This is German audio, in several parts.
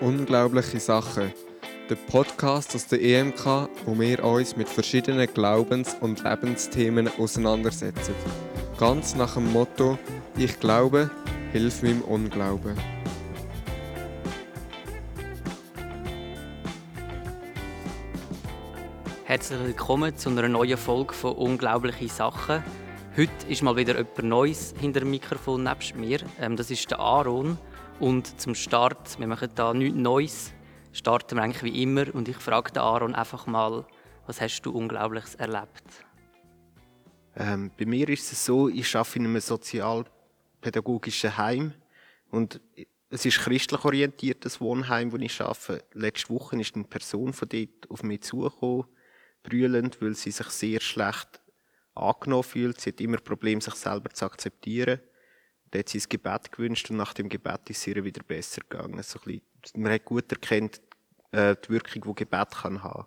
Unglaubliche Sachen. Der Podcast aus der EMK, wo wir uns mit verschiedenen Glaubens- und Lebensthemen auseinandersetzen. Ganz nach dem Motto: Ich glaube, hilf meinem Unglauben. Herzlich willkommen zu einer neuen Folge von Unglaubliche Sachen. Heute ist mal wieder jemand Neues hinter dem Mikrofon nebst mir. Ähm, das ist der Aaron. Und zum Start, wir machen da nichts Neues, starten wir eigentlich wie immer. Und ich frage den Aaron einfach mal, was hast du Unglaubliches erlebt? Ähm, bei mir ist es so, ich arbeite in einem sozialpädagogischen Heim und es ist christlich orientiertes Wohnheim, wo ich arbeite. Letzte Woche ist eine Person von dort auf mich zugekommen, brüllend, weil sie sich sehr schlecht angenommen fühlt. Sie hat immer Probleme, sich selber zu akzeptieren. Da hat sie ein Gebet gewünscht und nach dem Gebet ist es ihr wieder besser gegangen. So ein bisschen, man hat gut erkannt, äh, die Wirkung, die Gebet kann haben.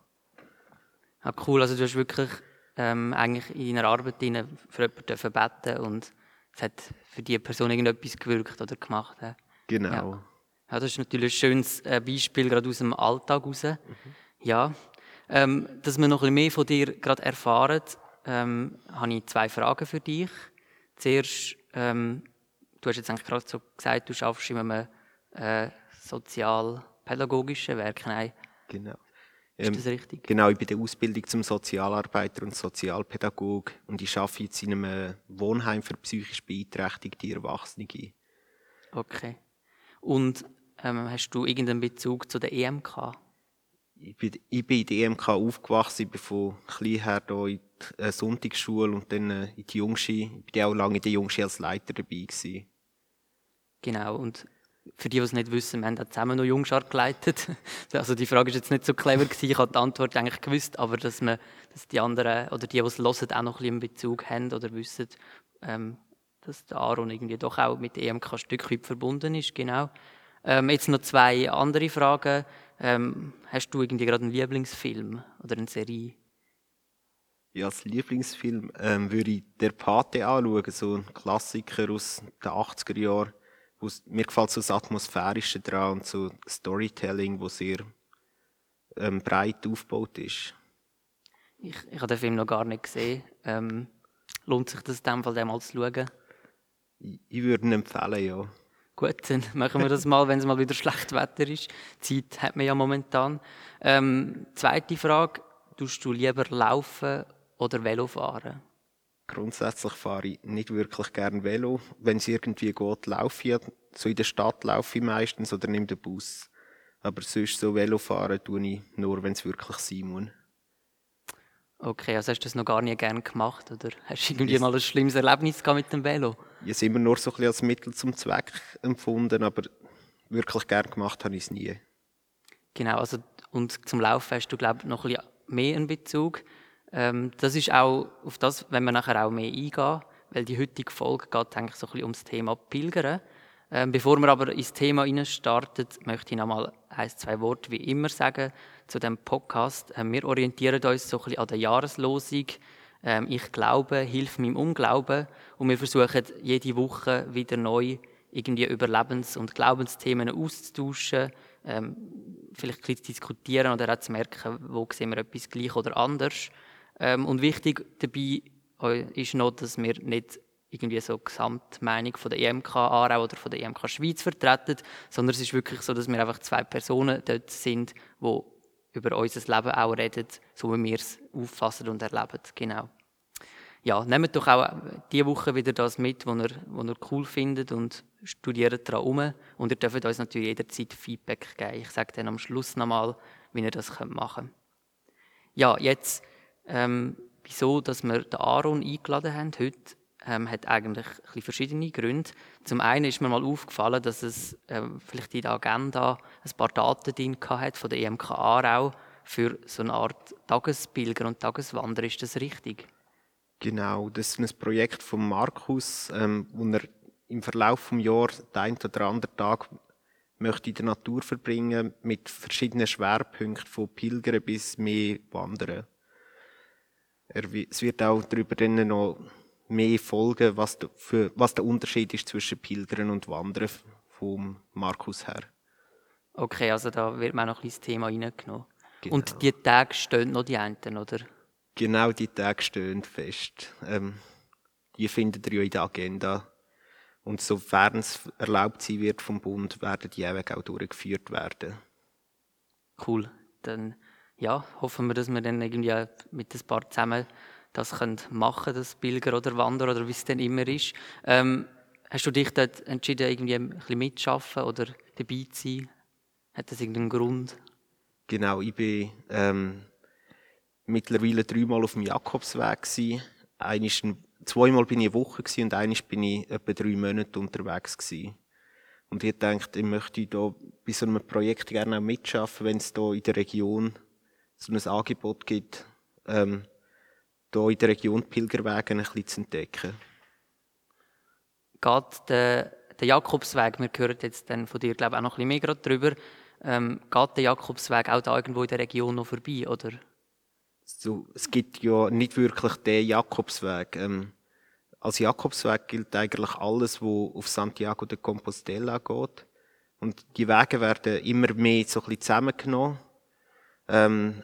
Ja, cool. Also du hast wirklich ähm, eigentlich in deiner Arbeit für jemanden beten und es hat für diese Person irgendetwas gewirkt oder gemacht. Ja. Genau. Ja. ja. das ist natürlich ein schönes äh, Beispiel, gerade aus dem Alltag raus. Mhm. Ja. Ähm, dass wir noch ein bisschen mehr von dir gerade erfahren, ähm, habe ich zwei Fragen für dich. Zuerst, ähm, du hast jetzt eigentlich gerade so gesagt, du schaffst in einem äh, sozialpädagogischen Werk. Nein. Genau. Ist ähm, das richtig? Genau, ich bin der Ausbildung zum Sozialarbeiter und Sozialpädagog und ich arbeite jetzt in einem Wohnheim für psychisch beeinträchtigte Erwachsene. Okay. Und ähm, hast du irgendeinen Bezug zu der EMK? Ich bin, ich bin in der EMK aufgewachsen, ich bin von klein her hier in die äh, Sonntagsschule und dann äh, in die Jungschi. Ich bin auch lange in der Jungschi als Leiter dabei gewesen. Genau, und für die, die es nicht wissen, wir haben auch zusammen noch Jungschar geleitet. Also die Frage ist jetzt nicht so clever gewesen, ich habe die Antwort eigentlich gewusst, aber dass, man, dass die anderen oder die, die es hören, auch noch ein bisschen Bezug haben oder wissen, ähm, dass der Aaron irgendwie doch auch mit der EMK ein Stück weit verbunden ist, genau. Ähm, jetzt noch zwei andere Fragen. Ähm, hast du irgendwie gerade einen Lieblingsfilm oder eine Serie? Ja, als Lieblingsfilm ähm, würde ich «Der Pate» anschauen, so ein Klassiker aus den 80er Jahren mir gefällt so das Atmosphärische dran und so Storytelling, wo sehr ähm, breit aufgebaut ist. Ich, ich habe den Film noch gar nicht gesehen. Ähm, lohnt sich das in dem Fall, den mal zu schauen? Ich, ich würde ihn empfehlen, ja. Gut, dann machen wir das mal, wenn es mal wieder schlecht Wetter ist. Zeit hat man ja momentan. Ähm, zweite Frage, tust du lieber laufen oder Velo fahren? Grundsätzlich fahre ich nicht wirklich gern Velo. Wenn es irgendwie geht, laufe ich. So in der Stadt laufe ich meistens oder nehme den Bus. Aber sonst so Velo fahren tue ich nur, wenn es wirklich sein muss. Okay, also hast du das noch gar nie gern gemacht oder hast du irgendwie mal ein schlimmes Erlebnis gehabt mit dem Velo? Ich habe es immer nur so ein bisschen als Mittel zum Zweck empfunden, aber wirklich gern gemacht habe ich es nie. Genau, also und zum Laufen hast du glaube ich noch ein bisschen mehr einen Bezug. Ähm, das ist auch auf das, wenn wir nachher auch mehr eingehen, weil die heutige Folge geht eigentlich so ein bisschen ums Thema Pilgern. Ähm, bevor wir aber ins Thema starten, möchte ich noch mal ein, zwei Worte wie immer sagen zu dem Podcast. Ähm, wir orientieren uns so ein bisschen an der Jahreslosung. Ich glaube, hilf meinem Unglauben. Und wir versuchen jede Woche wieder neu irgendwie über Lebens- und Glaubensthemen auszutauschen, vielleicht ein bisschen zu diskutieren oder auch zu merken, wo sehen wir etwas gleich oder anders. Ähm, und wichtig dabei äh, ist noch, dass wir nicht irgendwie so die Gesamtmeinung von der EMK Aarau oder von der EMK Schweiz vertreten, sondern es ist wirklich so, dass wir einfach zwei Personen dort sind, die über unser Leben auch reden, so wie wir es auffassen und erleben. Genau. Ja, nehmt doch auch diese Woche wieder das mit, was ihr, was ihr cool findet und studiert daran um. Und ihr dürft uns natürlich jederzeit Feedback geben. Ich sage dann am Schluss nochmal, wie ihr das machen könnt. Ja, jetzt ähm, wieso dass wir den Aaron eingeladen haben heute, ähm, hat eigentlich ein verschiedene Gründe. Zum einen ist mir mal aufgefallen, dass es ähm, vielleicht in der Agenda ein paar Daten drin hat von der EMK Aarau für so eine Art Tagespilger und Tageswanderer. Ist das richtig? Genau, das ist ein Projekt von Markus, ähm, wo er im Verlauf des Jahres den einen oder anderen Tag möchte in der Natur verbringen mit verschiedenen Schwerpunkten von Pilgern bis mehr Wandern. Es wird auch darüber dann noch mehr folgen, was, der, für, was der Unterschied ist zwischen Pilgern und Wandern vom Markus her. Okay, also da wird man auch noch ein bisschen das Thema reingenommen. Genau. Und die Tage stehen noch die einen, oder? Genau die Tage stehen fest. Ähm, die findet ihr ja in der Agenda. Und sofern es erlaubt sein wird vom Bund, werden die auch durchgeführt werden. Cool. Dann ja, hoffen wir, dass wir dann irgendwie mit ein paar zusammen das können machen das Pilger oder Wander oder wie es denn immer ist. Ähm, hast du dich dort entschieden, irgendwie ein bisschen mitzuschaffen oder dabei zu sein? Hat das irgendeinen Grund? Genau, ich bin ähm, mittlerweile dreimal auf dem Jakobsweg gewesen. Einmal, zweimal bin ich eine Woche gewesen und einmal bin ich etwa drei Monate unterwegs gewesen. Und ich dachte, ich möchte da bei so einem Projekt gerne auch mitschaffen, wenn es da in der Region so ein Angebot gibt, ähm, da in der Region Pilgerwege ein bisschen zu entdecken. Geht der, der Jakobsweg, wir hören jetzt dann von dir, glaube ich, auch noch ein bisschen mehr darüber, ähm, geht der Jakobsweg auch da irgendwo in der Region noch vorbei, oder? So, es gibt ja nicht wirklich den Jakobsweg. Ähm, als Jakobsweg gilt eigentlich alles, was auf Santiago de Compostela geht. Und die Wege werden immer mehr so ein bisschen zusammengenommen. Ähm,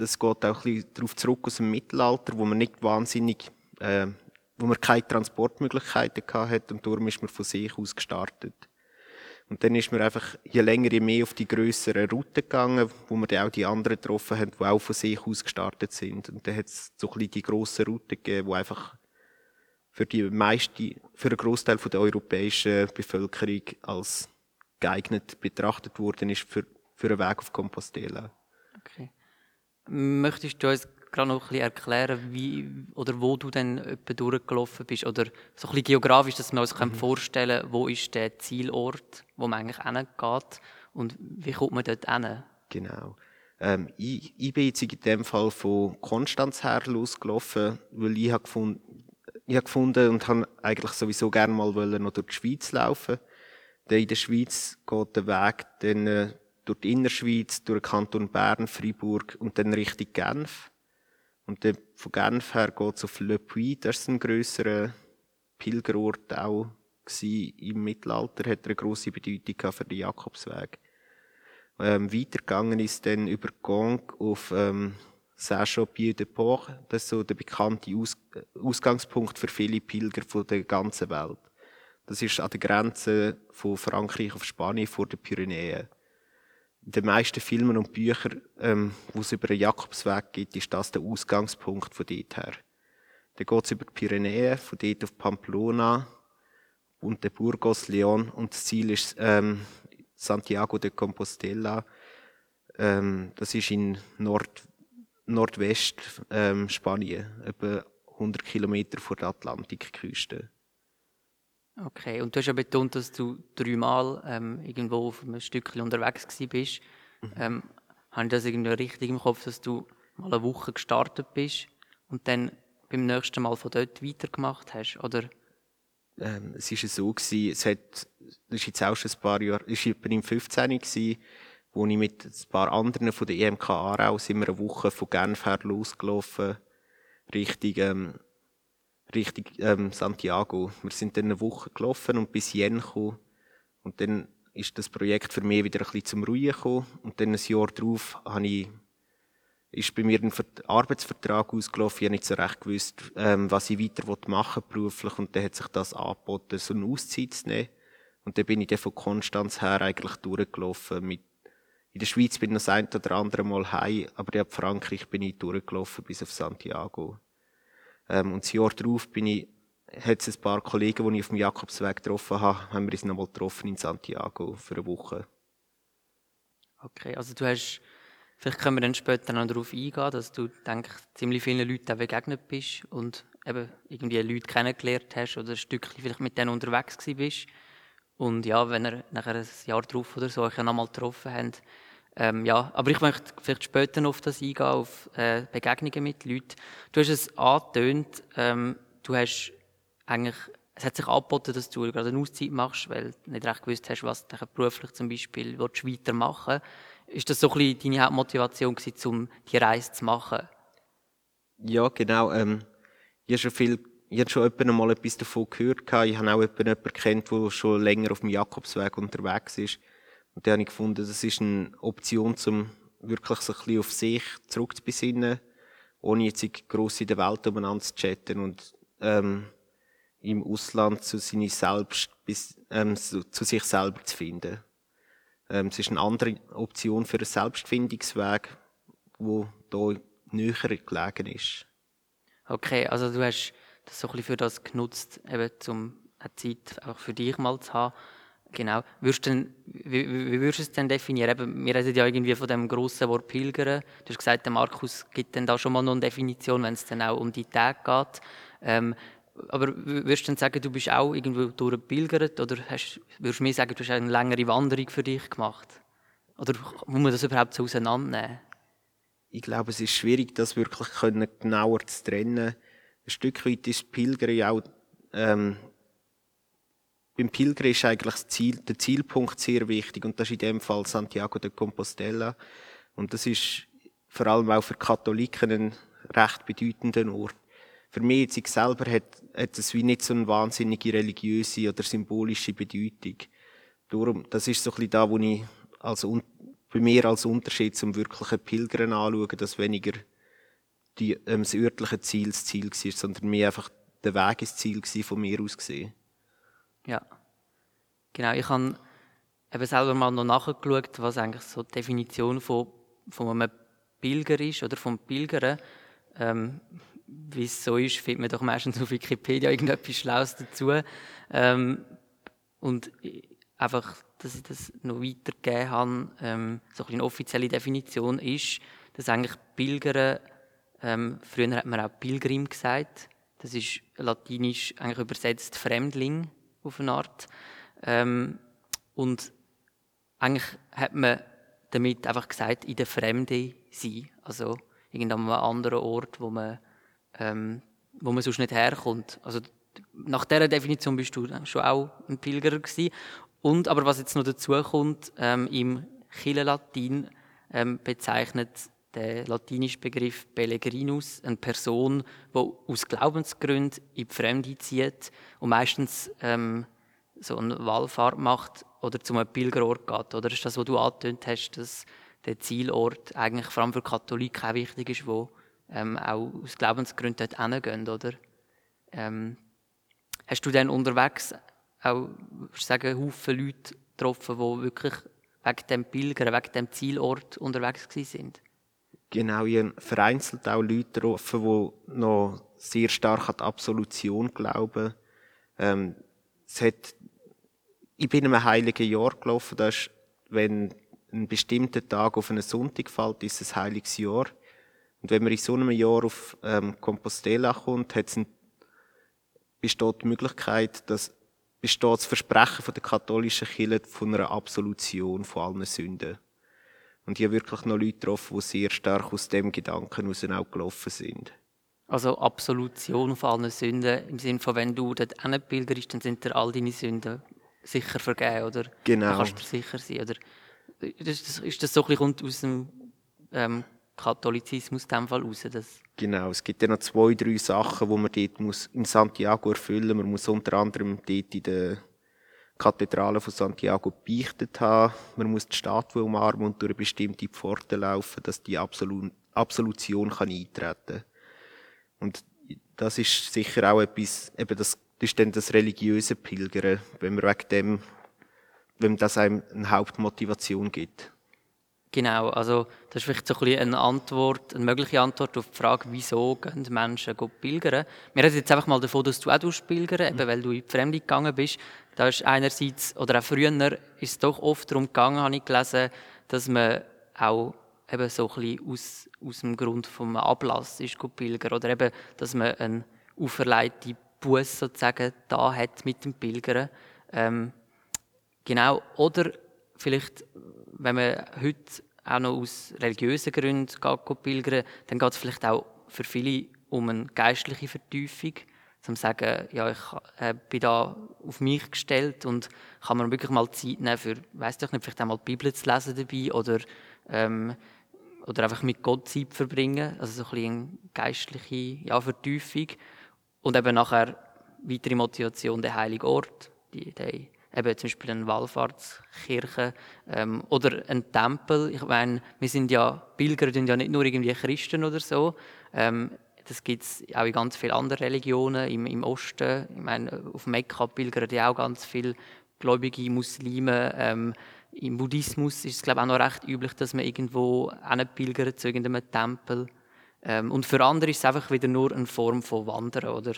das geht auch ein bisschen darauf zurück aus dem Mittelalter, wo man nicht wahnsinnig, äh, wo man keine Transportmöglichkeiten hatte und darum ist man von sich aus gestartet. Und dann ist man einfach je länger, je mehr auf die grösseren Routen gegangen, wo man dann auch die anderen getroffen hat, die auch von sich aus gestartet sind. Und dann hat es so ein bisschen die grossen Routen gegeben, die einfach für die meiste, für einen Großteil der europäischen Bevölkerung als geeignet betrachtet worden ist für, für einen Weg auf Compostela. Okay. Möchtest du uns gerade noch ein bisschen erklären, wie oder wo du dann etwa durchgelaufen bist? Oder so ein bisschen geografisch, dass wir uns mhm. vorstellen können, wo ist der Zielort, wo man eigentlich hingeht und wie kommt man dort hin? Genau. Ähm, ich, ich bin jetzt in dem Fall von Konstanz her losgelaufen, weil ich habe gefunden, ich habe gefunden und habe eigentlich sowieso gerne mal noch durch die Schweiz laufen. Denn in der Schweiz geht der Weg dann äh, durch die Innerschweiz, durch den Kanton Bern, Freiburg und dann Richtung Genf. Und dann von Genf her geht es auf Le Puy, das ist ein grösserer Pilgerort auch gewesen. Im Mittelalter hat er eine grosse Bedeutung für den Jakobsweg. Ähm, weitergegangen ist dann über Gong auf ähm, Saint-Champier-de-Port. Das ist so der bekannte Aus Ausgangspunkt für viele Pilger von der ganzen Welt. Das ist an der Grenze von Frankreich auf Spanien vor den Pyrenäen den meisten Filmen und Büchern, ähm, wo es über den Jakobsweg geht, ist das der Ausgangspunkt von dort her. Dann geht es über die Pyrenäen, von dort auf Pamplona und den Burgos, Leon und das Ziel ist ähm, Santiago de Compostela. Ähm, das ist in Nord Nordwest ähm, Spanien, etwa 100 Kilometer vor der Atlantikküste. Okay, und du hast ja betont, dass du dreimal ähm, irgendwo auf einem Stückchen unterwegs bist. Mhm. Ähm, habe ich das irgendwie richtig im Kopf, dass du mal eine Woche gestartet bist und dann beim nächsten Mal von dort weitergemacht hast, oder? Ähm, es war so, gewesen, es hat, das ist jetzt auch schon ein paar Jahre, es war im 15. gewesen, wo ich mit ein paar anderen von der EMK Aarau sind wir eine Woche von Genf her losgelaufen, Richtung ähm, Richtung ähm, Santiago. Wir sind dann eine Woche gelaufen und bis Jen gekommen. Und dann ist das Projekt für mich wieder ein bisschen zum Ruhen gekommen. Und dann ein Jahr darauf habe ich, ist bei mir ein Arbeitsvertrag ausgelaufen. Ich habe nicht so recht gewusst, ähm, was ich weiter machen will, beruflich. Und dann hat sich das angeboten, so eine Auszeit zu nehmen. Und dann bin ich dann von Konstanz her eigentlich durchgelaufen. Mit in der Schweiz bin ich noch das ein oder andere Mal heim, aber in Frankreich bin ich durchgelaufen bis auf Santiago. Ähm, und das Jahr darauf bin ich, hat es ein paar Kollegen, die ich auf dem Jakobsweg getroffen habe, haben wir uns nochmal getroffen in Santiago für eine Woche. Okay, also du hast, vielleicht können wir dann später noch darauf eingehen, dass du, denke ziemlich vielen Leuten begegnet bist und eben irgendwie Leute kennengelernt hast oder ein Stückchen vielleicht mit denen unterwegs bist. Und ja, wenn ihr nachher ein Jahr drauf oder so euch nochmal getroffen habt, ähm, ja, aber ich möchte vielleicht später noch auf das eingehen, auf äh, Begegnungen mit Leuten. Du hast es angetönt, ähm, du hast eigentlich, es hat sich angeboten, dass du gerade eine Auszeit machst, weil du nicht recht gewusst hast, was du beruflich zum Beispiel willst, weitermachen Ist das so ein bisschen deine Hauptmotivation gewesen, um die Reise zu machen? Ja, genau. Ähm, ich habe schon viel ich habe schon mal etwas davon gehört. Ich habe auch jemanden kennt, der schon länger auf dem Jakobsweg unterwegs ist. Und da habe ich gefunden, das ist eine Option, um wirklich so ein bisschen auf sich zurückzubesinnen, ohne jetzt gross in der Welt umeinander zu chatten und ähm, im Ausland zu, seine Selbst, ähm, zu, sich selber zu finden. Ähm, es ist eine andere Option für einen Selbstfindungsweg, wo hier näher gelegen ist. Okay, also du hast das so ein bisschen für das genutzt, eben um eine Zeit auch für dich mal zu haben. Genau. Würdest denn, wie, wie würdest du es denn definieren? Eben, wir reden ja irgendwie von dem grossen Wort Pilgern. Du hast gesagt, der Markus gibt dann da schon mal noch eine Definition, wenn es dann auch um die Tage geht. Ähm, aber würdest du dann sagen, du bist auch irgendwo durchgepilgert oder hast, würdest du mir sagen, du hast eine längere Wanderung für dich gemacht? Oder muss man das überhaupt so auseinandernehmen? Ich glaube, es ist schwierig, das wirklich genauer zu trennen. Ein Stück weit ist Pilgern auch, ähm, beim Pilgern ist eigentlich Ziel, der Zielpunkt sehr wichtig und das ist in dem Fall Santiago de Compostela. Und das ist vor allem auch für Katholiken ein recht bedeutender Ort für mich jetzt ich selber hat, hat es wie nicht so eine wahnsinnige religiöse oder symbolische Bedeutung. Darum, das ist so ein bisschen da, wo ich als, bei mir als Unterschied zum wirklichen Pilgern anschaue, dass weniger die, ähm, das örtliche Ziel das Ziel war, sondern mehr einfach der Weg ins Ziel von mir aus gesehen. Ja, genau. Ich habe eben selber mal noch nachgeschaut, was eigentlich so die Definition von, von einem Pilger ist oder vom Pilgern. Ähm, wie es so ist, findet man doch meistens auf Wikipedia irgendetwas Schlaues dazu. Ähm, und einfach, dass ich das noch weitergegeben habe, ähm, so eine offizielle Definition ist, dass eigentlich Pilgern, ähm, früher hat man auch Pilgrim gesagt, das ist latinisch eigentlich übersetzt Fremdling auf eine Art. Ähm, und eigentlich hat man damit einfach gesagt, in der Fremde sein, also irgendeinem anderen Ort, wo man ähm, wo man sonst nicht herkommt. Also nach dieser Definition bist du schon auch ein Pilger gewesen. Und aber was jetzt noch dazu kommt, ähm, im Chile-Latin ähm, bezeichnet der latinische Begriff Pellegrinus eine Person, die aus Glaubensgründen in die Fremde zieht und meistens ähm, so eine Wallfahrt macht oder zu einem Pilgerort geht. Oder ist das, was du angetönt hast, dass der Zielort eigentlich vor allem für Katholiken auch wichtig ist, wo ähm, auch aus Glaubensgründen dort hingehen, oder? Ähm, hast du dann unterwegs auch, sagen, Haufen Leute getroffen, die wirklich wegen dem Pilgern, wegen dem Zielort unterwegs sind? Genau, ich habe vereinzelt auch Leute getroffen, die noch sehr stark an die Absolution glauben. Ähm, es hat, ich bin in einem heiligen Jahr gelaufen, das ist, wenn ein bestimmter Tag auf einen Sonntag fällt, ist es ein heiliges Jahr. Und wenn man in so einem Jahr auf ähm, Compostela kommt, hat's ein, besteht die Möglichkeit, dass besteht das Versprechen von der katholischen Kirche von einer Absolution von allen Sünden. Und ich habe wirklich noch Leute getroffen, die sehr stark aus dem Gedanken heraus auch gelaufen sind. Also Absolution von allen Sünden, im Sinne von, wenn du dort hinpilgerst, dann sind dir all deine Sünden sicher vergeben, oder? Genau. Dann kannst du sicher sein, oder? Ist das, ist das so ein bisschen aus dem ähm, Katholizismus in dem Fall raus. Dass genau, es gibt ja noch zwei, drei Sachen, die man dort muss in Santiago erfüllen muss. Man muss unter anderem dort in der Kathedrale von Santiago beichtet haben. Man muss die Statue umarmen und durch eine bestimmte Pforte laufen, dass die Absolut Absolution kann eintreten kann. Und das ist sicher auch etwas, eben das, das ist dann das religiöse Pilgern, wenn man wegen dem, wenn das einem eine Hauptmotivation gibt. Genau, also das ist vielleicht so ein bisschen eine Antwort, eine mögliche Antwort auf die Frage, wieso gehen Menschen pilgern. Wir reden jetzt einfach mal davon, dass du auch pilgern eben weil du in die Fremde gegangen bist. Da ist einerseits, oder auch früher, ist es doch oft darum gegangen, habe ich gelesen, dass man auch eben so ein bisschen aus, aus dem Grund vom Ablass ist pilgern oder eben, dass man eine auferlegte Buß sozusagen da hat mit dem Pilgern. Ähm, genau, oder vielleicht wenn man heute auch noch aus religiösen Gründen pilgern dann geht es vielleicht auch für viele um eine geistliche Vertiefung. Zum sagen, ja, ich äh, bin da auf mich gestellt und kann man wirklich mal Zeit nehmen für, weiß ich nicht, vielleicht einmal die Bibel zu lesen dabei oder, ähm, oder einfach mit Gott Zeit verbringen. Also so ein bisschen eine geistliche ja, Vertiefung. Und eben nachher weitere Motivation, der heilige Ort, die, die eben zum Beispiel eine Wallfahrtskirche ähm, oder ein Tempel. Ich meine, wir sind ja Pilger, sind ja nicht nur irgendwie Christen oder so. Ähm, das gibt es auch in ganz vielen anderen Religionen im, im Osten. Ich meine, auf Mekka pilgern ja auch ganz viele gläubige Muslime. Ähm, Im Buddhismus ist es glaube ich, auch noch recht üblich, dass man irgendwo pilgert zu irgendeinem Tempel. Ähm, und für andere ist es einfach wieder nur eine Form von Wandern, oder?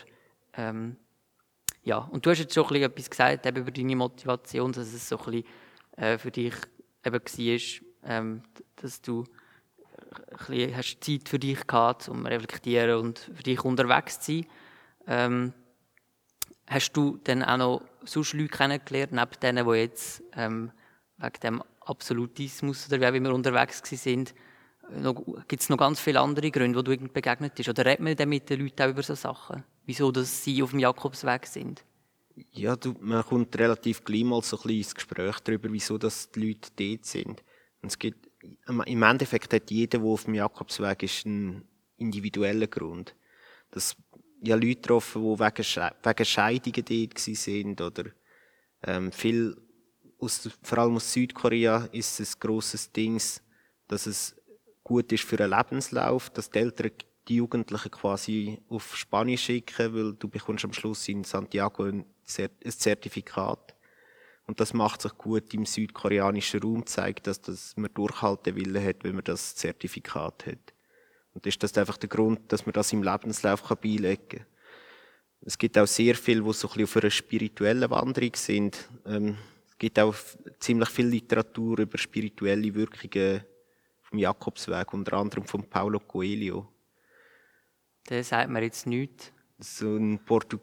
Ja, und du hast jetzt schon etwas gesagt eben über deine Motivation, dass es so ein bisschen äh, für dich eben war, ähm, dass du ein hast Zeit für dich gehabt, um reflektieren und für dich unterwegs zu sein. Ähm, hast du dann auch noch sonst Leute kennengelernt, neben denen, die jetzt ähm, wegen dem Absolutismus oder wie wir unterwegs sind, gibt es noch ganz viele andere Gründe, wo du begegnet bist? Oder redet man dann mit den Leuten auch über solche Sachen? Wieso dass sie auf dem Jakobsweg sind? Ja, du, man kommt relativ gleich mal so ein bisschen ins Gespräch darüber, wieso dass die Leute dort sind. Und es gibt, im Endeffekt hat jeder, der auf dem Jakobsweg ist, einen individuellen Grund. Das, ja, Leute getroffen, die wegen, Sche wegen Scheidungen dort sind oder ähm, viel aus, vor allem aus Südkorea ist es ein grosses Ding, dass es gut ist für einen Lebenslauf, dass die Eltern die Jugendlichen quasi auf Spanisch schicken, weil du bekommst am Schluss in Santiago ein Zertifikat. Und das macht sich gut im südkoreanischen Raum, zeigt, dass, dass man Durchhaltewille hat, wenn man das Zertifikat hat. Und ist das einfach der Grund, dass man das im Lebenslauf beilegen kann. Es gibt auch sehr viel, wo so ein bisschen auf einer spirituellen Wanderung sind. Ähm, es gibt auch ziemlich viel Literatur über spirituelle Wirkungen vom Jakobsweg, unter anderem von Paulo Coelho. Der sagt mir jetzt nichts. So ein Portu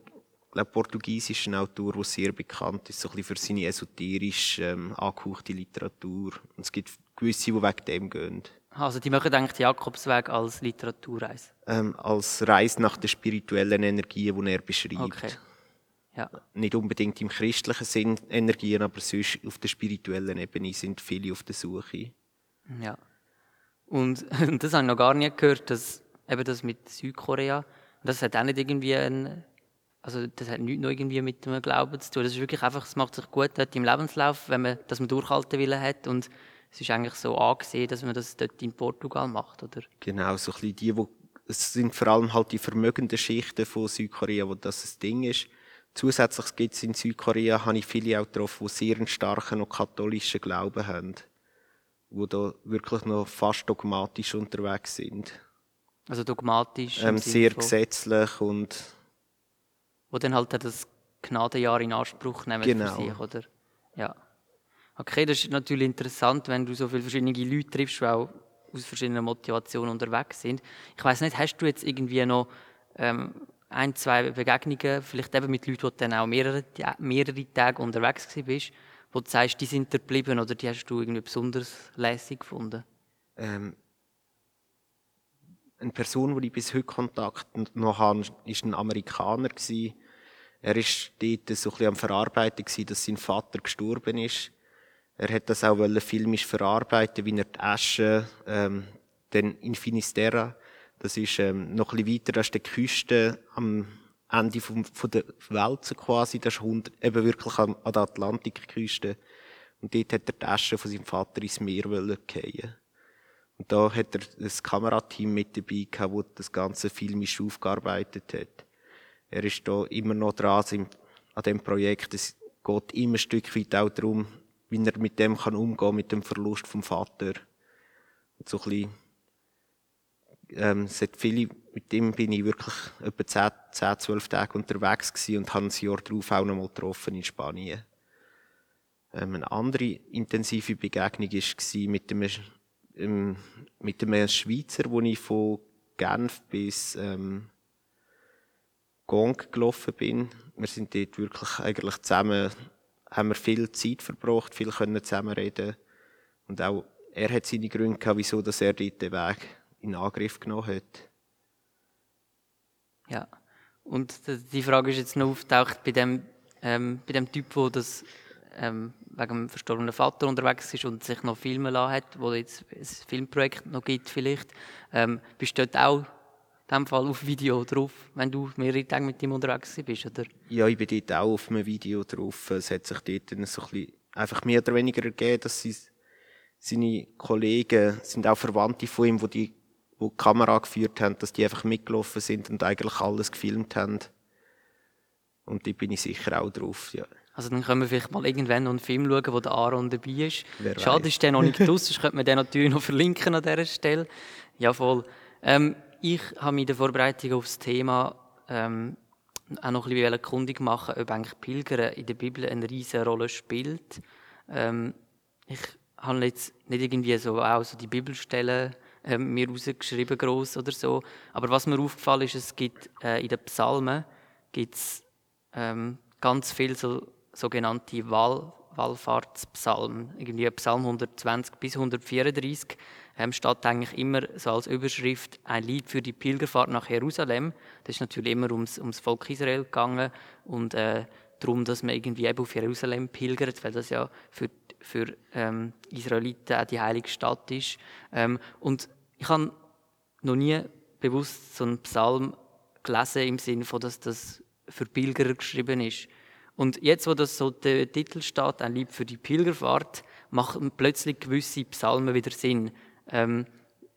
glaub, portugiesischer Autor, der sehr bekannt ist, so ein bisschen für seine esoterisch ähm, angehauchte Literatur. Und es gibt gewisse, die wegen dem gehen. Also die machen eigentlich Jakobsweg als Literaturreise? Ähm, als Reise nach der spirituellen Energie, die er beschreibt. Okay. Ja. Nicht unbedingt im christlichen Sinn Energien, aber sonst auf der spirituellen Ebene sind viele auf der Suche. Ja. Und das habe ich noch gar nicht gehört, dass eben das mit Südkorea, das hat auch nicht irgendwie ein, also das hat nichts noch irgendwie mit dem Glauben zu tun. Das ist wirklich einfach, es macht sich gut dort im Lebenslauf, wenn man, dass man durchhalten will hat und es ist eigentlich so angesehen, dass man das dort in Portugal macht, oder? Genau, so ein die, wo, es sind vor allem halt die vermögenden Schichten von Südkorea, wo das ein Ding ist. Zusätzlich gibt es in Südkorea, habe ich viele auch getroffen, die sehr einen starken und katholischen Glauben haben wo da wirklich noch fast dogmatisch unterwegs sind. Also dogmatisch? Ähm, sehr gesetzlich und... Wo dann halt das Gnadenjahr in Anspruch nehmen genau. für sich, oder? Ja. Okay, das ist natürlich interessant, wenn du so viele verschiedene Leute triffst, die auch aus verschiedenen Motivationen unterwegs sind. Ich weiß nicht, hast du jetzt irgendwie noch ähm, ein, zwei Begegnungen, vielleicht eben mit Leuten, wo du dann auch mehrere, mehrere Tage unterwegs bist, wo du sagst, die sind da geblieben oder die hast du irgendwie besonders lässig gefunden? Ähm, eine Person, die ich bis heute Kontakt noch habe, war ein Amerikaner. Er war dort so ein bisschen am Verarbeiten, dass sein Vater gestorben ist. Er hat das auch filmisch verarbeiten, wie er die Asche, ähm, dann in Finisterra, das ist ähm, noch ein bisschen weiter, ist die Küste am Ende vom, von der Welt so quasi, das ist 100, eben wirklich an, an der Atlantikküste. Und dort hat er die Asche von seinem Vater ins Meer fallen. Und da hat er das Kamerateam mit dabei gehabt, das das ganze filmisch aufgearbeitet hat. Er ist da immer noch dran an dem Projekt. Es geht immer ein Stück weit auch darum, wie er mit dem kann umgehen, mit dem Verlust vom Vater. Und so ein bisschen ähm, es hat viele, mit dem bin ich wirklich etwa 10, 10 12 Tage unterwegs gewesen und habe ein Jahr darauf auch noch mal getroffen in Spanien. Ähm, eine andere intensive Begegnung war mit einem, ähm, mit einem Schweizer, wo ich von Genf bis ähm, Gong gelaufen bin. Wir sind dort wirklich eigentlich zusammen, haben wir viel Zeit verbracht, viel können zusammen reden. Und auch er hat seine Gründe gehabt, wieso dass er dort den Weg in Angriff genommen hat. Ja, und die Frage ist jetzt noch auftaucht bei dem, ähm, bei dem Typ, der das ähm, wegen dem verstorbenen Vater unterwegs ist und sich noch filmen lassen hat, wo jetzt ein Filmprojekt noch gibt vielleicht. Ähm, bist du dort auch in dem Fall auf Video drauf, wenn du mehrere Tage mit ihm unterwegs bist, oder? Ja, ich bin dort auch auf einem Video drauf. Es hat sich dort dann so ein bisschen einfach mehr oder weniger ergeben, dass sie, seine Kollegen, sind auch Verwandte von ihm, die, die, die Kamera geführt haben, dass die einfach mitgelaufen sind und eigentlich alles gefilmt haben. Und da bin ich sicher auch drauf, ja. Also dann können wir vielleicht mal irgendwann noch einen Film schauen, wo der Aaron dabei ist. Wer Schade weiß. ist der noch nicht draus, sonst könnte man den natürlich noch verlinken an dieser Stelle. Ja, voll. Ähm, ich habe mich in der Vorbereitung auf das Thema ähm, auch noch ein bisschen kundig machen, ob eigentlich Pilgern in der Bibel eine riesige Rolle spielt. Ähm, ich habe jetzt nicht irgendwie so auch so die Bibelstellen ähm, mir rausgeschrieben groß oder so, aber was mir aufgefallen ist, es gibt äh, in den Psalmen gibt's, ähm, ganz viel so sogenannte Wall, Wallfahrtspsalmen. Irgendwie Psalm 120 bis 134 ähm, steht eigentlich immer so als Überschrift ein Lied für die Pilgerfahrt nach Jerusalem. Das ist natürlich immer ums, ums Volk Israel gegangen und äh, darum, dass man irgendwie auf Jerusalem pilgert, weil das ja für, für ähm, Israeliten auch die heilige Stadt ist. Ähm, und ich habe noch nie bewusst so einen Psalm gelesen im Sinne von, dass das für Pilger geschrieben ist. Und jetzt, wo das so der Titel steht, ein Lied für die Pilgerfahrt, machen plötzlich gewisse Psalmen wieder Sinn. Ähm,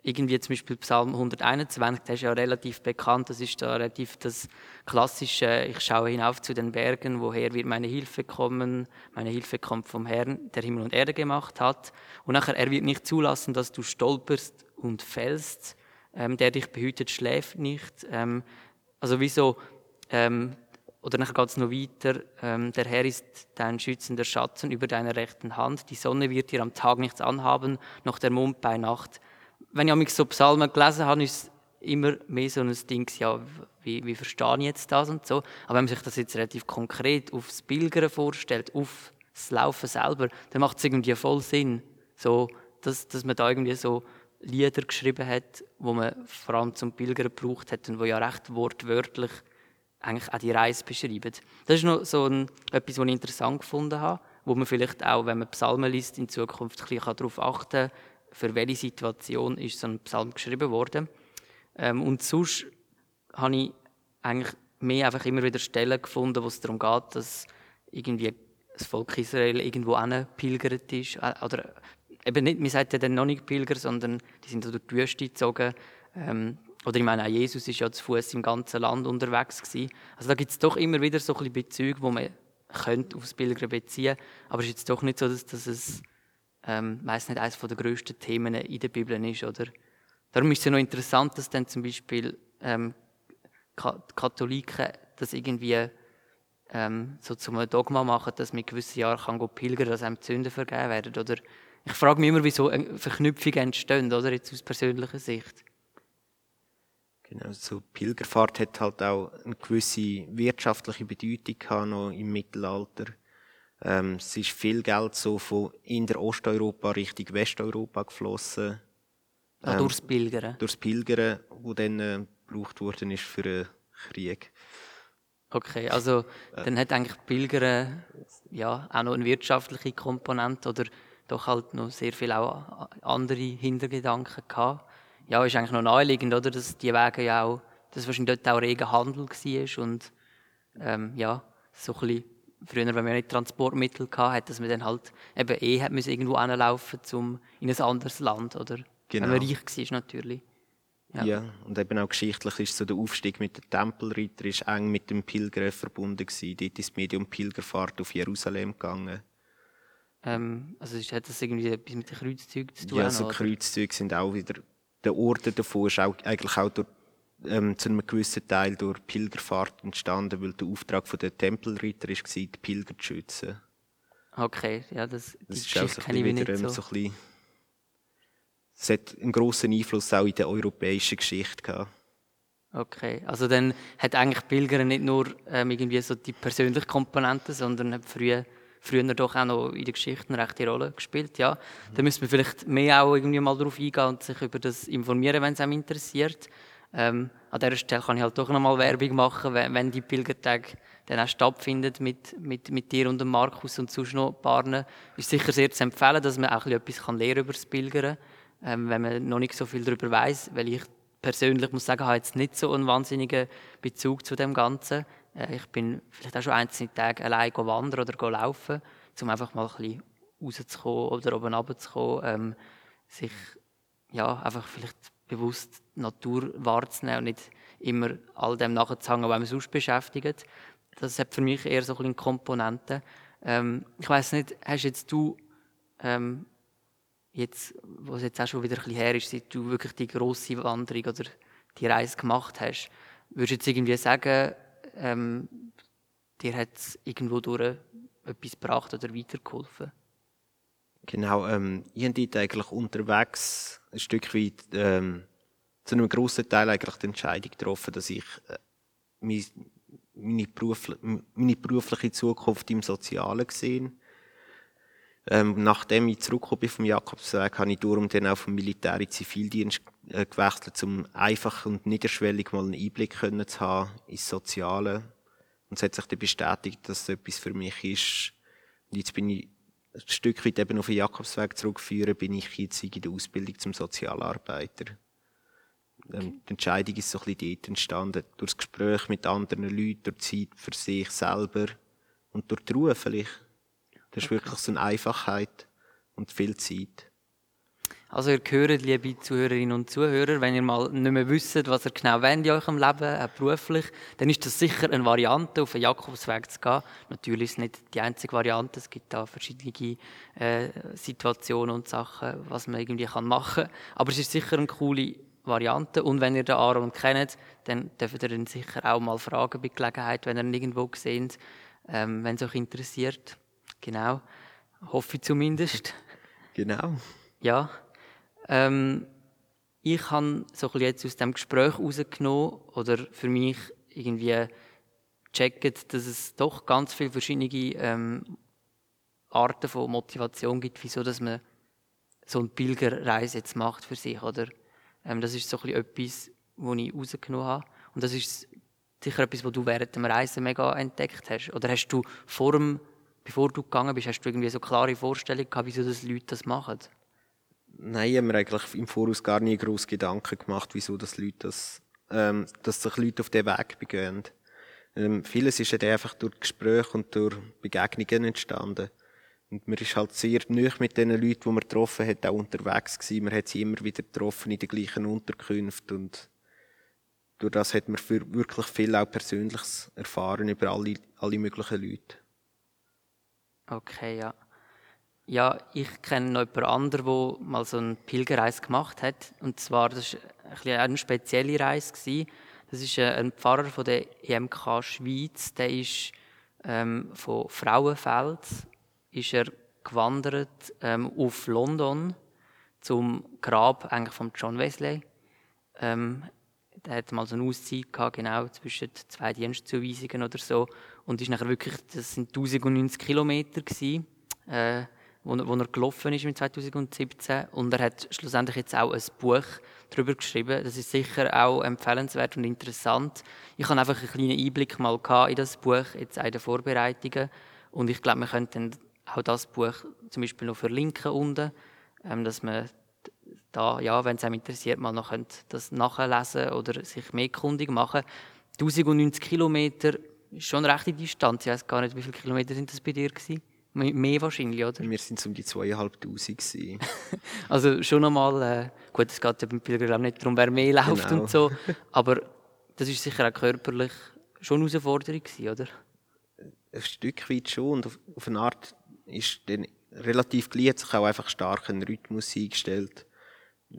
irgendwie zum Beispiel Psalm 121, der ist ja relativ bekannt, das ist da relativ das klassische, ich schaue hinauf zu den Bergen, woher wird meine Hilfe kommen, meine Hilfe kommt vom Herrn, der Himmel und Erde gemacht hat. Und nachher, er wird nicht zulassen, dass du stolperst und fällst, ähm, der dich behütet, schläft nicht. Ähm, also wieso, ähm, oder nachher geht es noch weiter, ähm, der Herr ist dein schützender Schatten über deiner rechten Hand, die Sonne wird dir am Tag nichts anhaben, noch der Mond bei Nacht. Wenn ich mich so Psalmen gelesen habe, ist es immer mehr so ein Ding, ja, wie, wie verstehe ich jetzt das und so. Aber wenn man sich das jetzt relativ konkret aufs Pilgern vorstellt, auf das Laufen selber, dann macht es irgendwie voll Sinn, so, dass, dass man da irgendwie so Lieder geschrieben hat, wo man vor allem zum Pilgern gebraucht hat und wo ja recht wortwörtlich eigentlich auch die Reise beschreiben. Das ist noch so ein, etwas, was ich interessant gefunden habe, wo man vielleicht auch, wenn man Psalmen liest, in Zukunft ein bisschen darauf achten kann, für welche Situation ist so ein Psalm geschrieben worden. Ähm, und sonst habe ich eigentlich mehr einfach immer wieder Stellen gefunden, wo es darum geht, dass irgendwie das Volk Israel irgendwo pilgert ist. Äh, Oder eben nicht, man sagt ja dann noch nicht Pilger, sondern die sind so durch die Wüste gezogen. Ähm, oder ich meine, auch Jesus ist ja zu Fuß im ganzen Land unterwegs gewesen. Also da gibt es doch immer wieder so ein bisschen Bezüge, wo man könnte aufs Pilgern beziehen aber es ist jetzt doch nicht so, dass, dass es ähm, meist nicht eines der grössten Themen in der Bibel ist, oder? Darum ist es ja noch interessant, dass dann zum Beispiel ähm, Ka Katholiken das irgendwie ähm, so zum Dogma machen, dass man gewisse Jahre kann pilgern, dass einem die Sünden vergeben werden, oder? Ich frage mich immer, wieso Verknüpfungen entstehen, oder? Jetzt aus persönlicher Sicht. Genau, so Pilgerfahrt hat halt auch eine gewisse wirtschaftliche Bedeutung gehabt, noch im Mittelalter. Ähm, es ist viel Geld so von in der Osteuropa Richtung Westeuropa geflossen. Ah, durchs Pilgern? Durchs Pilgern, wo dann äh, gebraucht worden ist für einen Krieg. Okay, also äh. dann hat eigentlich Pilgern ja, auch noch eine wirtschaftliche Komponente oder doch halt noch sehr viel auch andere Hintergedanken gehabt ja, ist eigentlich noch naheliegend, oder? Dass die Wege ja auch, dass wahrscheinlich dort auch regen Handel war und ähm, ja, so ein bisschen, früher, wenn man nicht Transportmittel hatte, dass man dann halt eben eh hat müssen irgendwo hinlaufen um in ein anderes Land, oder? Genau. Wenn man reich war, natürlich. Ja. ja. und eben auch geschichtlich ist so der Aufstieg mit den Tempelritter ist eng mit dem Pilgern verbunden gewesen. Dort ist das Medium Pilgerfahrt auf Jerusalem gegangen. Ähm, also hat das irgendwie etwas mit den Kreuzzügen zu tun? Ja, so Kreuzzüge sind auch wieder der Orden davon ist auch, eigentlich auch durch, ähm, zu einem gewissen Teil durch Pilgerfahrt entstanden, weil der Auftrag der Tempelritter war, die Pilger zu schützen. Okay, ja, das, das ist auch so ein wieder, so. so ein bisschen, es hat einen grossen Einfluss auch in der europäischen Geschichte gehabt. Okay, also dann hat eigentlich Pilgern nicht nur ähm, irgendwie so die persönliche Komponente, sondern hat früher früher doch auch noch in der Geschichte eine rechte Rolle gespielt. Ja. Mhm. Da müsste man vielleicht mehr auch irgendwie mal darauf eingehen und sich über das informieren, wenn es einem interessiert. Ähm, an dieser Stelle kann ich halt doch noch mal Werbung machen, wenn, wenn die Pilgertage dann auch stattfindet mit, mit, mit dir und dem Markus und sonst noch Partnern. Ist sicher sehr zu empfehlen, dass man auch etwas kann lernen über das Pilgern, ähm, wenn man noch nicht so viel darüber weiß, weil ich persönlich muss sagen, habe jetzt nicht so einen wahnsinnigen Bezug zu dem Ganzen. Äh, ich bin vielleicht auch schon einzelne Tage allein wandern oder laufen, um einfach mal ein bisschen rauszukommen oder oben runterzukommen, ähm, sich ja, einfach vielleicht bewusst die Natur wahrzunehmen und nicht immer all dem nachzuhängen, was man sonst beschäftigt. Das hat für mich eher so ein Komponenten. Ähm, ich weiß nicht, hast jetzt du ähm, jetzt, wo es jetzt auch schon wieder ein bisschen her ist, seit du wirklich die grosse Wanderung oder die Reise gemacht hast, würdest du jetzt irgendwie sagen, ähm, dir hat es irgendwo durch etwas gebracht oder weitergeholfen? Genau, ähm, ich habe eigentlich unterwegs ein Stück weit ähm, zu einem grossen Teil eigentlich die Entscheidung getroffen, dass ich äh, meine, berufli meine berufliche Zukunft im Sozialen sehe. Ähm, nachdem ich zurückgekommen bin vom Jakobsweg, habe ich darum dann auch vom Militär in Zivildienst äh, gewechselt, um einfach und niederschwellig mal einen Einblick können zu haben ins Soziale. Und es hat sich dann bestätigt, dass es etwas für mich ist. Und jetzt bin ich ein Stück weit eben auf den Jakobsweg zurückführen, bin ich jetzt in der Ausbildung zum Sozialarbeiter. Ähm, die Entscheidung ist so ein bisschen dort entstanden. Durch das Gespräch mit anderen Leuten, durch Zeit für sich selber und durch die Ruhe vielleicht. Das ist wirklich so eine Einfachheit und viel Zeit. Also ihr hört, liebe Zuhörerinnen und Zuhörer, wenn ihr mal nicht mehr wisst, was ihr genau wollt in eurem Leben, auch beruflich, dann ist das sicher eine Variante, auf den Jakobsweg zu gehen. Natürlich ist es nicht die einzige Variante, es gibt da verschiedene äh, Situationen und Sachen, was man irgendwie machen kann. Aber es ist sicher eine coole Variante und wenn ihr den Aaron kennt, dann dürft ihr ihn sicher auch mal fragen bei Gelegenheit, wenn ihr ihn irgendwo seht, ähm, wenn es euch interessiert. Genau. Hoffe ich zumindest. Genau. Ja. Ähm, ich habe so ein jetzt aus dem Gespräch herausgenommen oder für mich irgendwie gecheckt, dass es doch ganz viele verschiedene ähm, Arten von Motivation gibt, wieso dass man so eine Pilgerreise jetzt macht für sich, oder? Ähm, das ist so ein etwas, was ich herausgenommen habe. Und das ist sicher etwas, was du während dem Reisen mega entdeckt hast. Oder hast du vor dem, bevor du gegangen bist, hast du irgendwie so klare Vorstellungen gehabt, wieso das Leute das machen? Nein, ich habe mir eigentlich im Voraus gar nie groß Gedanken gemacht, wieso das Leute das, ähm, dass sich Leute auf den Weg begehen. Ähm, vieles ist ja einfach durch Gespräche und durch Begegnungen entstanden. Und man ist halt sehr nüch mit den Leuten, die man getroffen hat, auch unterwegs gewesen. Man hat sie immer wieder getroffen in den gleichen Unterkünften und durch das hat man wirklich viel auch Persönliches erfahren über alle, alle möglichen Leute. Okay, ja. Ja, ich kenne noch jemand anderen, der mal so eine Pilgerreise gemacht hat. Und zwar, das war eine spezielle Reise. Das ist äh, ein Pfarrer von der EMK Schweiz. Der ist ähm, von Frauenfeld ist er gewandert ähm, auf London zum Grab eigentlich von John Wesley. Ähm, der hat mal so eine Auszeit gehabt, genau zwischen zwei Dienstzuweisungen oder so und ist nachher wirklich, das sind 1090 Kilometer gewesen, äh, wo, wo er gelaufen ist im 2017 und er hat schlussendlich jetzt auch ein Buch darüber geschrieben. Das ist sicher auch empfehlenswert und interessant. Ich habe einfach einen kleinen Einblick mal in das Buch jetzt in den Vorbereitungen und ich glaube, wir könnten auch das Buch zum Beispiel noch verlinken unten, ähm, dass man da, ja, wenn es einem interessiert, mal noch das nachlesen oder sich mehr kundig machen. 1090 Kilometer ist schon eine rechte Distanz. Ich weiß gar nicht, wie viele Kilometer sind das bei dir gewesen? Mehr wahrscheinlich, oder? Wir sind um die zweieinhalbtausend Also schon einmal, äh, gut, es geht ja beim Pilgerglauben nicht darum, wer mehr läuft genau. und so, aber das ist sicher auch körperlich schon eine Herausforderung gewesen, oder? Ein Stück weit schon und auf, auf eine Art ist dann relativ gleich, hat sich auch einfach stark ein Rhythmus eingestellt.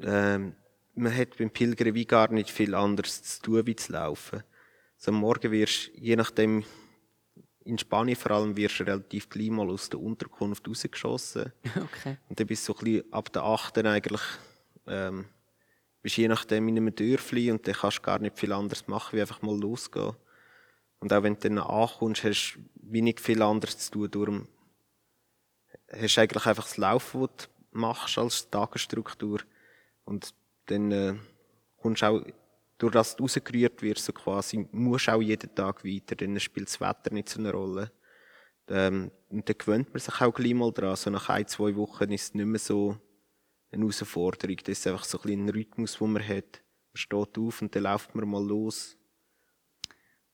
Ähm, man hat beim Pilgern wie gar nicht viel anderes zu tun, wie zu laufen. So am Morgen wirst, je nachdem, in Spanien vor allem, wirst du relativ gleich mal aus der Unterkunft rausgeschossen. Okay. Und dann bist du so ein bisschen ab der 8. eigentlich, ähm, bist je nachdem in einem Dörfli und dann kannst du gar nicht viel anderes machen, wie einfach mal losgehen. Und auch wenn du dann ankommst, hast du wenig viel anderes zu tun. Darum hast du eigentlich einfach das Laufen, das du machst als Tagesstruktur. Und dann äh, kommst auch, durch das du rausgerührt wirst, so quasi, musst auch jeden Tag weiter, dann spielt das Wetter nicht so eine Rolle. Ähm, und dann gewöhnt man sich auch gleich mal dran. So nach ein, zwei Wochen ist es nicht mehr so eine Herausforderung. Das ist einfach so ein, ein Rhythmus, den man hat. Man steht auf und dann läuft man mal los.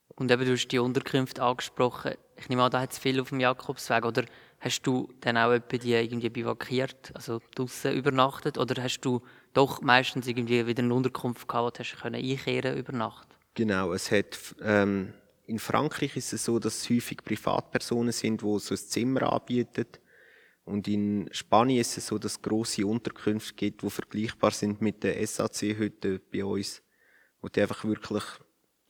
Und eben, du hast die Unterkünfte angesprochen. Ich nehme an, da hat es viel auf dem Jakobsweg. Oder hast du dann auch die irgendwie bivakiert, also draußen übernachtet? Oder hast du doch meistens irgendwie wieder eine Unterkunft gehabt, du hast können einkehren über Nacht? Genau, es hat, ähm, in Frankreich ist es so, dass es häufig Privatpersonen sind, die so ein Zimmer anbieten. Und in Spanien ist es so, dass es grosse Unterkünfte gibt, die vergleichbar sind mit den SAC-Hütten bei uns. Wo die einfach wirklich,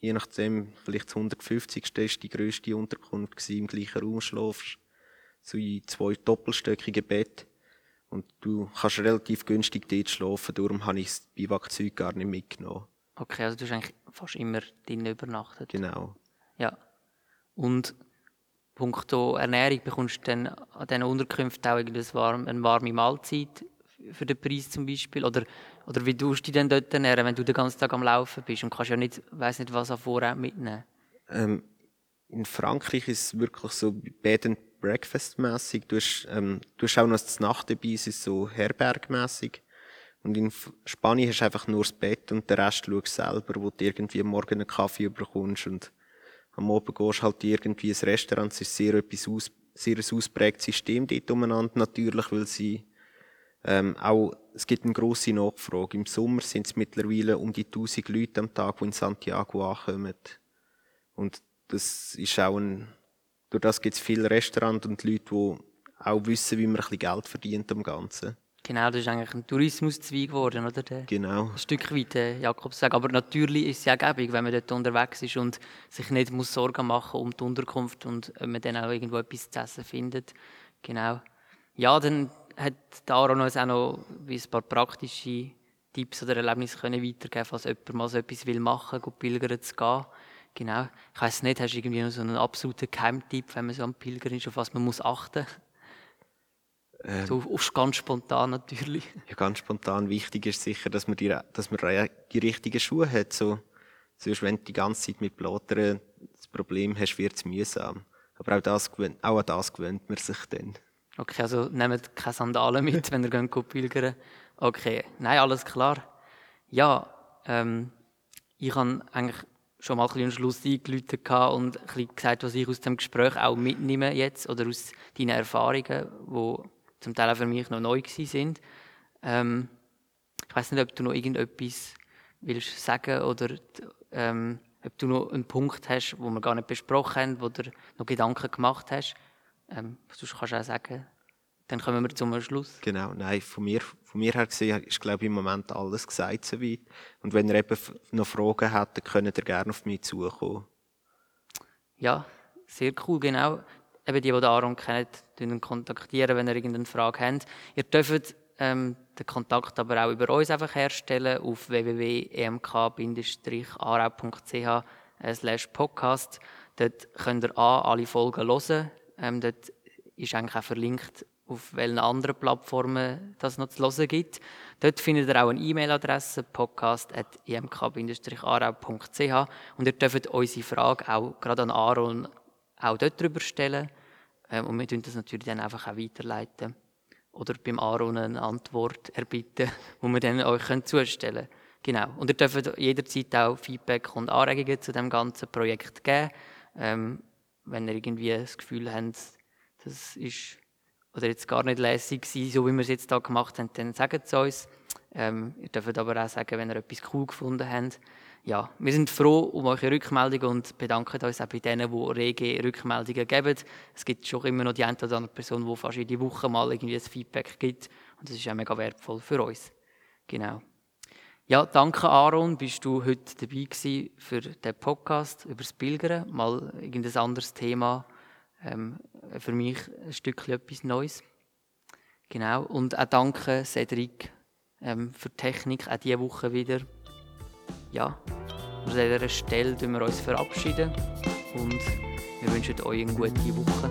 je nachdem, vielleicht das 150. ist die grösste Unterkunft im gleichen Raum schlafst. So in zwei doppelstöckigen Bett. Und du kannst relativ günstig dort schlafen, darum habe ich das Biwakzeug gar nicht mitgenommen. Okay, also du hast eigentlich fast immer drinnen übernachtet. Genau. Ja. Und punkto Ernährung bekommst du dann an diesen Unterkünften auch warm, eine warme Mahlzeit für den Preis zum Beispiel? Oder, oder wie tust du dich denn dort ernähren, wenn du den ganzen Tag am Laufen bist und kannst ja nicht, weiß nicht was an Vorrat mitnehmen? Ähm, in Frankreich ist es wirklich so Bed and Breakfast mäßig. Du hast, ähm, du hast auch noch das Nacht dabei, es ist so herbergmäßig. Und in Spanien hast du einfach nur das Bett und den Rest schaust selber, wo du irgendwie am Morgen einen Kaffee bekommst und am Abend gehst du halt irgendwie ins Restaurant. Es ist sehr etwas aus, sehr ein ausprägtes System dort umeinander, natürlich, weil sie ähm, auch, es gibt eine grosse Nachfrage. Im Sommer sind es mittlerweile um die 1000 Leute am Tag, die in Santiago ankommen. Und das ist auch ein, durch das gibt es viele Restaurants und Leute, die auch wissen, wie man ein bisschen Geld verdient am Ganzen. Genau, das ist eigentlich ein Tourismuszweig geworden, oder? Der, Genau. ein Stück weit, äh, Jakobsweg. Aber natürlich ist es ja gäbig, wenn man dort unterwegs ist und sich nicht muss Sorgen machen um die Unterkunft und ob man dann auch irgendwo etwas zu essen findet. Genau. Ja, dann hat Aaron uns auch noch ein paar praktische Tipps oder Erlebnisse können weitergeben falls jemand mal so etwas will machen will, pilgern zu gehen. Genau. Ich weiss nicht, hast du irgendwie noch so einen absoluten Geheimtipp, wenn man so am Pilgern ist, auf was man muss achten muss? So auf, ganz spontan natürlich. Ja, ganz spontan wichtig ist sicher, dass man die, dass man die richtigen Schuhe hat. So, sonst, wenn du die ganze Zeit mit Blattern das Problem hast, wird es mühsam. Aber auch, das, gewöhnt- auch an das gewöhnt man sich dann. Okay, also nehmt keine Sandalen mit, wenn ihr geht pilgern Okay, nein, alles klar. Ja, ähm, ich habe eigentlich schon mal ein bisschen am Schluss eingeläutet und ein gesagt, was ich aus dem Gespräch auch mitnehme jetzt oder aus deinen Erfahrungen, die zum Teil auch für mich noch neu sind. Ähm, ich weiß nicht, ob du noch irgendetwas willst sagen oder ähm, ob du noch einen Punkt hast, wo wir gar nicht besprochen haben, wo du noch Gedanken gemacht hast. Ähm, sonst kannst du auch sagen, dann kommen wir zum Schluss. Genau, nein, von mir, von mir her gesehen ist, glaube ich, im Moment alles gesagt soweit. Und wenn ihr eben noch Fragen habt, dann könnt ihr gerne auf mich zukommen. Ja, sehr cool, genau. Eben die, die den Aaron kennen, kontaktieren, wenn ihr irgendeine Frage habt. Ihr dürft ähm, den Kontakt aber auch über uns einfach herstellen auf www.emk-arau.ch podcast. Dort könnt ihr A, alle Folgen hören. Ähm, dort ist eigentlich auch verlinkt, auf welchen anderen Plattformen das noch zu hören gibt. Dort findet ihr auch eine E-Mail-Adresse, podcast.emk-arau.ch und ihr dürft unsere Frage auch gerade an Aaron auch dort drüber stellen. Ähm, und wir tun das natürlich dann einfach auch weiterleiten. Oder beim Aaron eine Antwort erbitten, die wir dann euch zustellen können. Genau. Und ihr dürft jederzeit auch Feedback und Anregungen zu dem ganzen Projekt geben. Ähm, wenn ihr irgendwie das Gefühl habt, das ist oder jetzt gar nicht lässig gewesen, so wie wir es jetzt hier gemacht haben, dann sagt es uns. Ähm, ihr dürft aber auch sagen, wenn ihr etwas cool gefunden habt. Ja, wir sind froh um eure Rückmeldungen und bedanken uns auch bei denen, die rege Rückmeldungen geben. Es gibt schon immer noch die eine oder andere Person, die fast jede Woche mal irgendwie ein Feedback gibt. Und das ist auch mega wertvoll für uns. Genau. Ja, danke Aaron, bist du heute dabei gewesen für den Podcast über das Pilgern. Mal irgendein anderes Thema. Ähm, für mich ein Stückchen etwas Neues. Genau. Und auch danke Cedric ähm, für die Technik, auch diese Woche wieder. Ja, an dieser Stelle verabschieden wir uns verabschieden und wir wünschen euch eine gute Woche.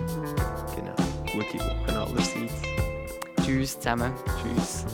Genau. Gute Woche allerseits. Tschüss zusammen. Tschüss.